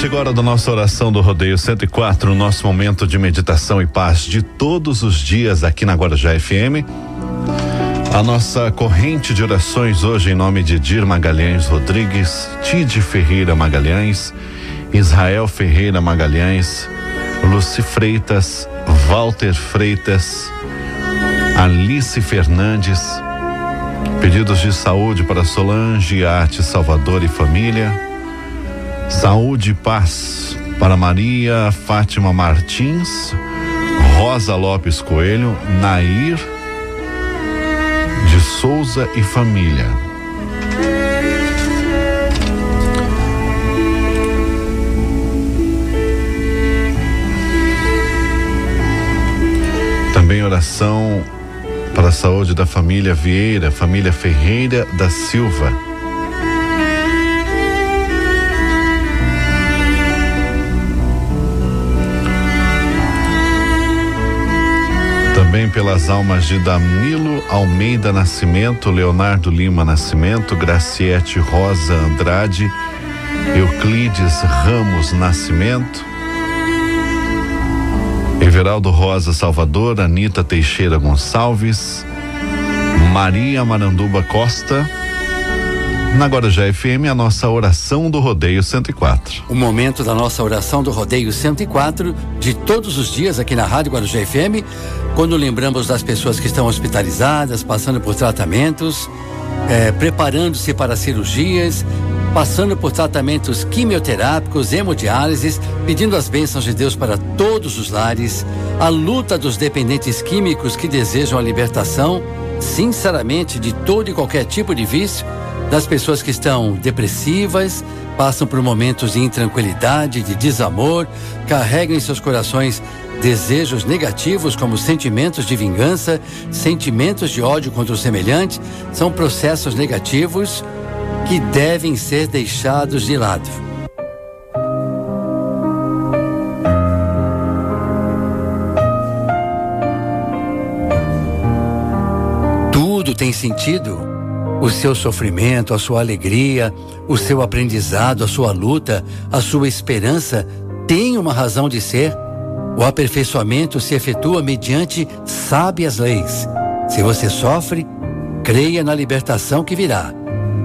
chegou a hora da nossa oração do Rodeio 104, o nosso momento de meditação e paz de todos os dias aqui na Guarujá FM. A nossa corrente de orações hoje em nome de Dir Magalhães Rodrigues, Tide Ferreira Magalhães, Israel Ferreira Magalhães, Luci Freitas, Walter Freitas, Alice Fernandes. Pedidos de saúde para Solange, Arte, Salvador e família. Saúde e paz para Maria Fátima Martins, Rosa Lopes Coelho, Nair de Souza e família. Também oração para a saúde da família Vieira, família Ferreira da Silva. Também pelas almas de Danilo Almeida Nascimento, Leonardo Lima Nascimento, Graciete Rosa Andrade, Euclides Ramos Nascimento, Everaldo Rosa Salvador, Anita Teixeira Gonçalves, Maria Maranduba Costa, na Guarujá FM, a nossa oração do Rodeio 104. O momento da nossa oração do Rodeio 104, de todos os dias aqui na Rádio Guarujá FM, quando lembramos das pessoas que estão hospitalizadas, passando por tratamentos, é, preparando-se para cirurgias, passando por tratamentos quimioterápicos, hemodiálises, pedindo as bênçãos de Deus para todos os lares, a luta dos dependentes químicos que desejam a libertação, sinceramente, de todo e qualquer tipo de vício das pessoas que estão depressivas, passam por momentos de intranquilidade, de desamor, carregam em seus corações desejos negativos como sentimentos de vingança, sentimentos de ódio contra o semelhante, são processos negativos que devem ser deixados de lado. Tudo tem sentido o seu sofrimento, a sua alegria, o seu aprendizado, a sua luta, a sua esperança tem uma razão de ser. O aperfeiçoamento se efetua mediante sábias leis. Se você sofre, creia na libertação que virá.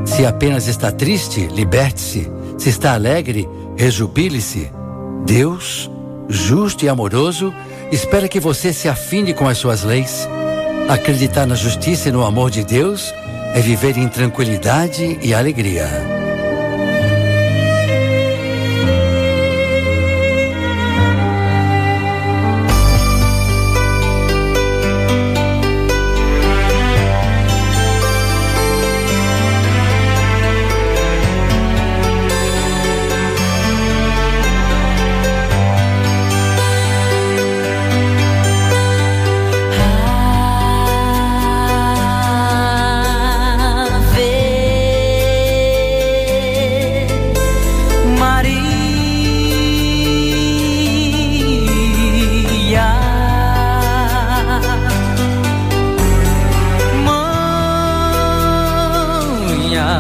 Se apenas está triste, liberte-se. Se está alegre, rejubile-se. Deus, justo e amoroso, espera que você se afine com as suas leis. Acreditar na justiça e no amor de Deus é viver em tranquilidade e alegria.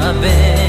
sabem.